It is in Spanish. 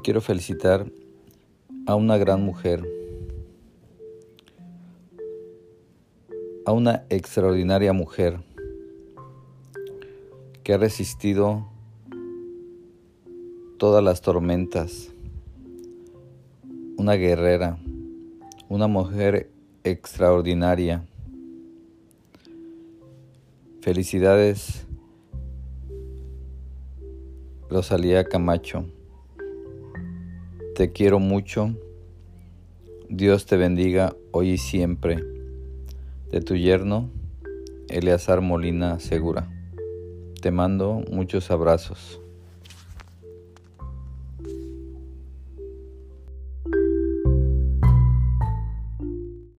quiero felicitar a una gran mujer, a una extraordinaria mujer que ha resistido todas las tormentas, una guerrera, una mujer extraordinaria. Felicidades, Rosalía Camacho. Te quiero mucho. Dios te bendiga hoy y siempre. De tu yerno, Eleazar Molina Segura. Te mando muchos abrazos.